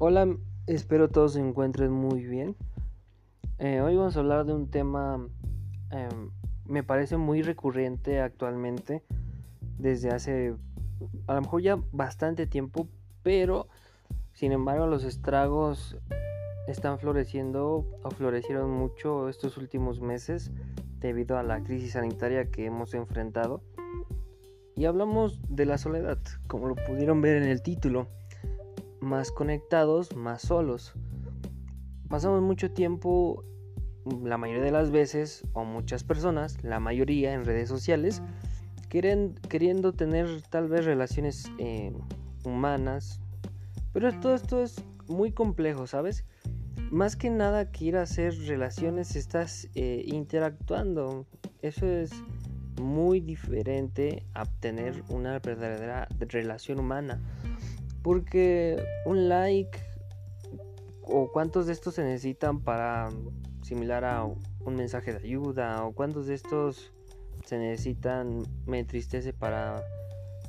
Hola, espero todos se encuentren muy bien. Eh, hoy vamos a hablar de un tema, eh, me parece muy recurrente actualmente, desde hace a lo mejor ya bastante tiempo, pero sin embargo los estragos están floreciendo o florecieron mucho estos últimos meses debido a la crisis sanitaria que hemos enfrentado. Y hablamos de la soledad, como lo pudieron ver en el título más conectados, más solos. Pasamos mucho tiempo, la mayoría de las veces, o muchas personas, la mayoría en redes sociales, queriendo tener tal vez relaciones eh, humanas. Pero todo esto es muy complejo, ¿sabes? Más que nada que ir a hacer relaciones, estás eh, interactuando. Eso es muy diferente a tener una verdadera relación humana. Porque un like o cuántos de estos se necesitan para similar a un mensaje de ayuda o cuántos de estos se necesitan me entristece para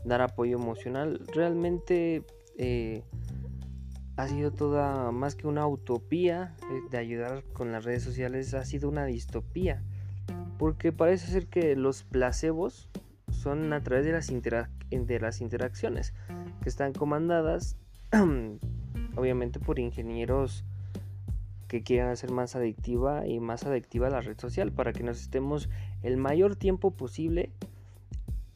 dar apoyo emocional realmente eh, ha sido toda más que una utopía eh, de ayudar con las redes sociales ha sido una distopía. Porque parece ser que los placebos son a través de las, de las interacciones que están comandadas obviamente por ingenieros que quieran hacer más adictiva y más adictiva la red social para que nos estemos el mayor tiempo posible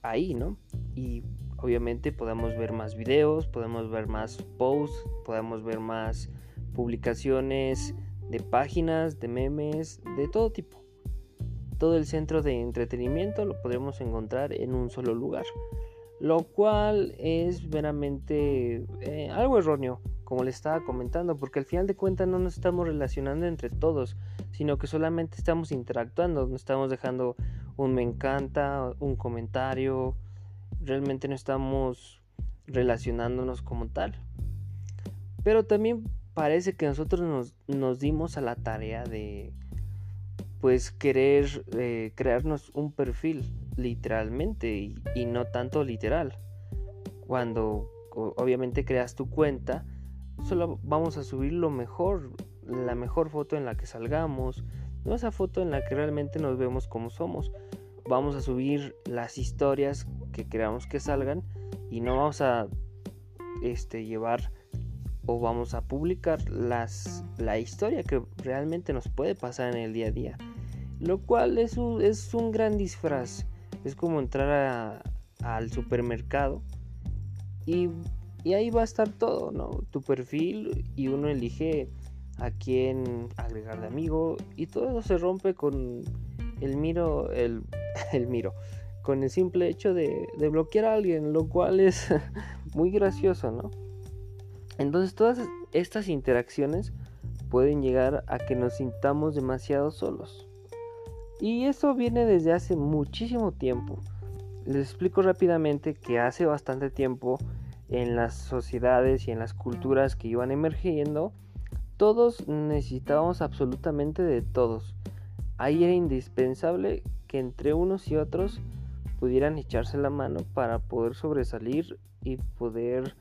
ahí, ¿no? Y obviamente podemos ver más videos, podemos ver más posts, podemos ver más publicaciones de páginas, de memes, de todo tipo. Todo el centro de entretenimiento lo podremos encontrar en un solo lugar lo cual es veramente eh, algo erróneo, como le estaba comentando, porque al final de cuentas no nos estamos relacionando entre todos, sino que solamente estamos interactuando, no estamos dejando un me encanta, un comentario, realmente no estamos relacionándonos como tal. Pero también parece que nosotros nos, nos dimos a la tarea de pues querer eh, crearnos un perfil literalmente y, no tanto literal. Cuando obviamente creas tu cuenta, solo vamos a subir lo mejor, la mejor foto en la que salgamos, no esa foto en la que realmente nos vemos como somos. Vamos a subir las historias que creamos que salgan y no vamos a este llevar o vamos a publicar las la historia que realmente nos puede pasar en el día a día. Lo cual es un, es un gran disfraz es como entrar al supermercado y, ahí va a estar todo, ¿no? Tu perfil y uno elige a quién agregar de amigo y todo eso se rompe con el miro, el, el miro, con el simple hecho de, de bloquear a alguien, lo cual es muy gracioso, ¿no? Entonces todas estas interacciones pueden llegar a que nos sintamos demasiado solos. Y eso viene desde hace muchísimo tiempo. Les explico rápidamente que hace bastante tiempo en las sociedades y en las culturas que iban emergiendo, todos necesitábamos absolutamente de todos. Ahí era indispensable que entre unos y otros pudieran echarse la mano para poder sobresalir y poder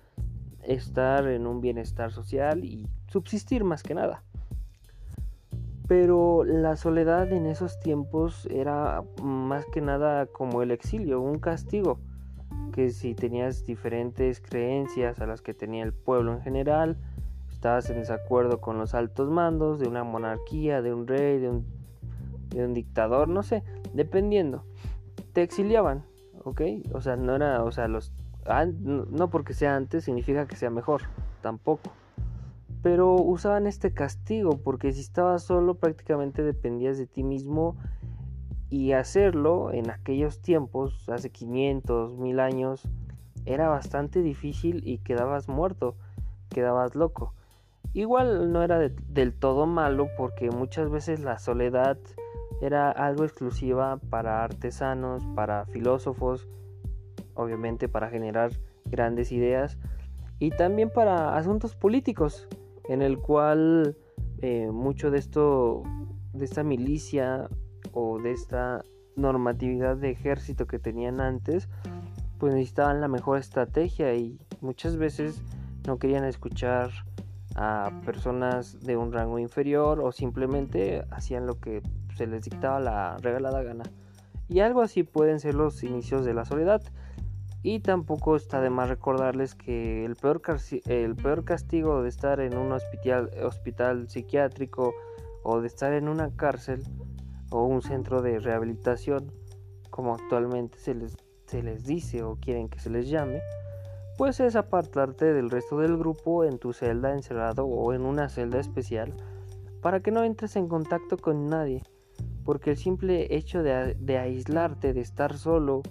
estar en un bienestar social y subsistir más que nada. Pero la soledad en esos tiempos era más que nada como el exilio, un castigo, que si tenías diferentes creencias a las que tenía el pueblo en general, estabas en desacuerdo con los altos mandos de una monarquía, de un rey, de un, de un dictador, no sé, dependiendo, te exiliaban, ¿ok? O sea, no era, o sea, los, no porque sea antes significa que sea mejor, tampoco pero usaban este castigo porque si estabas solo prácticamente dependías de ti mismo y hacerlo en aquellos tiempos, hace 500, 1000 años, era bastante difícil y quedabas muerto, quedabas loco. Igual no era del todo malo porque muchas veces la soledad era algo exclusiva para artesanos, para filósofos, obviamente para generar grandes ideas y también para asuntos políticos en el cual eh, mucho de esto, de esta milicia o de esta normatividad de ejército que tenían antes, pues necesitaban la mejor estrategia y muchas veces no querían escuchar a personas de un rango inferior o simplemente hacían lo que se les dictaba la regalada gana. Y algo así pueden ser los inicios de la soledad. Y tampoco está de más recordarles que el peor, el peor castigo de estar en un hospital, hospital psiquiátrico o de estar en una cárcel o un centro de rehabilitación, como actualmente se les, se les dice o quieren que se les llame, pues es apartarte del resto del grupo en tu celda encerrado o en una celda especial para que no entres en contacto con nadie, porque el simple hecho de, aislarte, de estar solo,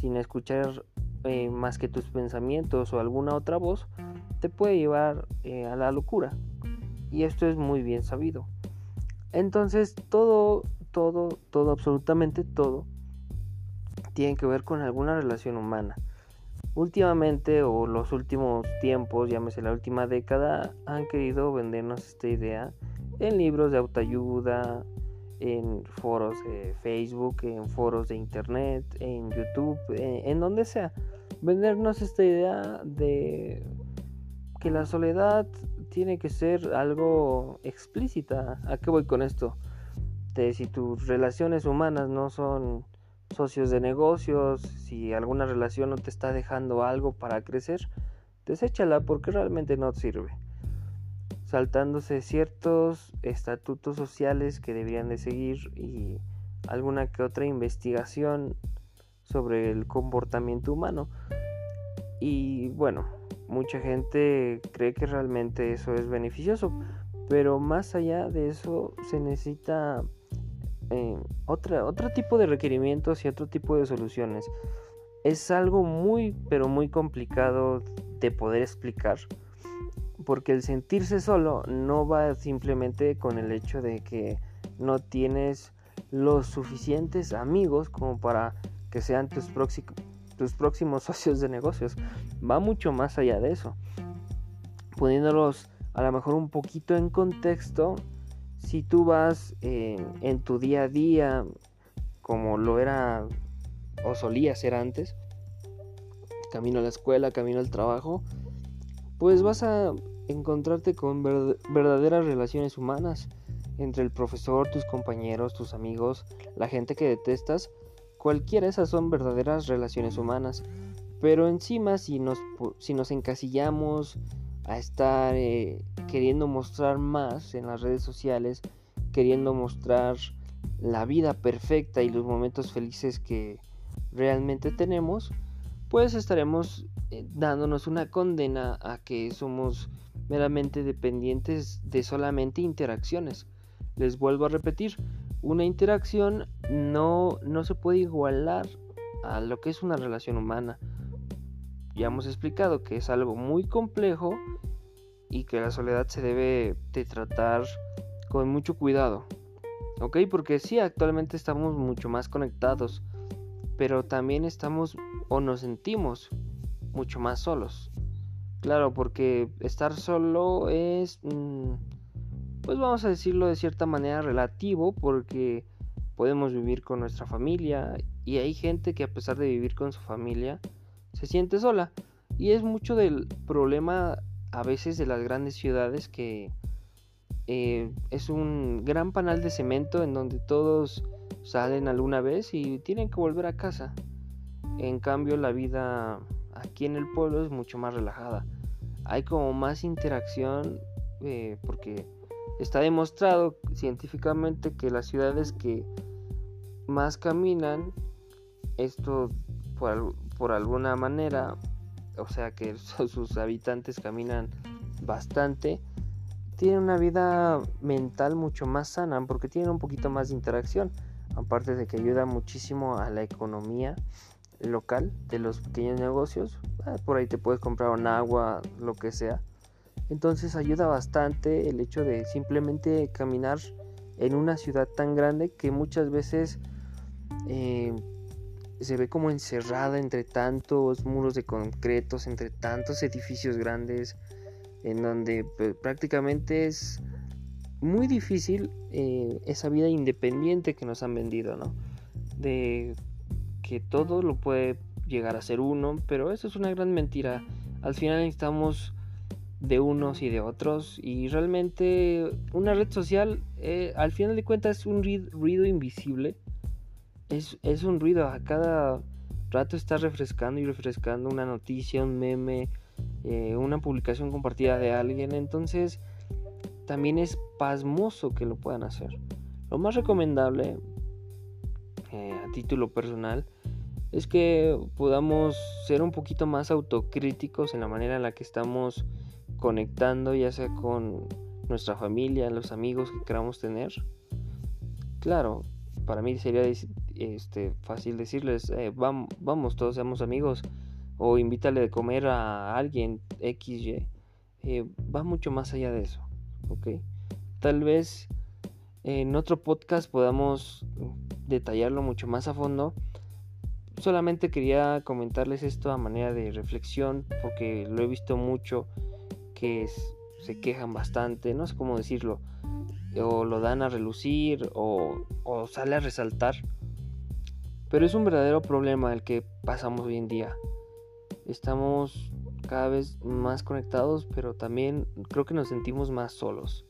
sin escuchar eh, más que tus pensamientos o alguna otra voz, te puede llevar eh, a la locura. Y esto es muy bien sabido. Entonces todo, todo, todo, absolutamente todo, tiene que ver con alguna relación humana. Últimamente o los últimos tiempos, llámese la última década, han querido vendernos esta idea en libros de autoayuda, en foros de Facebook, en foros de internet, en YouTube, en, donde sea. Vendernos esta idea de que la soledad tiene que ser algo explícita. ¿A qué voy con esto? De si tus relaciones humanas no son socios de negocios, si alguna relación no te está dejando algo para crecer, deséchala porque realmente no sirve saltándose ciertos estatutos sociales que deberían de seguir y alguna que otra investigación sobre el comportamiento humano. Y bueno, mucha gente cree que realmente eso es beneficioso, pero más allá de eso se necesita eh, otra, otro tipo de requerimientos y otro tipo de soluciones. Es algo muy, pero muy complicado de poder explicar porque el sentirse solo no va simplemente con el hecho de que no tienes los suficientes amigos como para que sean tus, tus próximos socios de negocios. Va mucho más allá de eso. Poniéndolos a lo mejor un poquito en contexto, si tú vas en tu día a día, como lo era o solía ser antes, camino a la escuela, camino al trabajo, pues vas a encontrarte con verdaderas relaciones humanas entre el profesor, tus compañeros, tus amigos, la gente que detestas, cualquiera de esas son verdaderas relaciones humanas. Pero encima si nos, si nos encasillamos a estar eh, queriendo mostrar más en las redes sociales, queriendo mostrar la vida perfecta y los momentos felices que realmente tenemos, pues estaremos eh, dándonos una condena a que somos meramente dependientes de solamente interacciones. Les vuelvo a repetir, una interacción no, no se puede igualar a lo que es una relación humana. Ya hemos explicado que es algo muy complejo y que la soledad se debe de tratar con mucho cuidado. ¿Ok? Porque sí, actualmente estamos mucho más conectados, pero también estamos o nos sentimos mucho más solos. Claro, porque estar solo es, mm, pues vamos a decirlo de cierta manera relativo, porque podemos vivir con nuestra familia y hay gente que a pesar de vivir con su familia se siente sola. Y es mucho del problema a veces de las grandes ciudades que eh, es un gran panal de cemento en donde todos salen alguna vez y tienen que volver a casa. En cambio la vida aquí en el pueblo es mucho más relajada. Hay como más interacción eh, porque está demostrado científicamente que las ciudades que más caminan, esto por, por alguna manera, o sea que sus habitantes caminan bastante, tienen una vida mental mucho más sana porque tienen un poquito más de interacción, aparte de que ayuda muchísimo a la economía local de los pequeños negocios. Ah, por ahí te puedes comprar un agua, lo que sea. Entonces ayuda bastante el hecho de simplemente caminar en una ciudad tan grande que muchas veces eh, se ve como encerrada entre tantos muros de concretos, entre tantos edificios grandes, en donde pues, prácticamente es muy difícil eh, esa vida independiente que nos han vendido, ¿no? De que todo lo puede llegar a ser uno, pero eso es una gran mentira. Al final necesitamos de unos y de otros. Y realmente una red social, eh, al final de cuentas, es un ruido invisible. Es, es, un ruido. A cada rato está refrescando y refrescando una noticia, un meme, eh, una publicación compartida de alguien. Entonces, también es pasmoso que lo puedan hacer. Lo más recomendable, eh, a título personal, es que podamos ser un poquito más autocríticos en la manera en la que estamos conectando, ya sea con nuestra familia, los amigos que queramos tener. Claro, para mí sería este, fácil decirles, eh, vamos, vamos, todos seamos amigos, o invítale de comer a alguien XY. Eh, va mucho más allá de eso, ¿ok? Tal vez en otro podcast podamos detallarlo mucho más a fondo. Solamente quería comentarles esto a manera de reflexión porque lo he visto mucho que se quejan bastante, no sé cómo decirlo, o lo dan a relucir o, o sale a resaltar. Pero es un verdadero problema el que pasamos hoy en día. Estamos cada vez más conectados, pero también creo que nos sentimos más solos.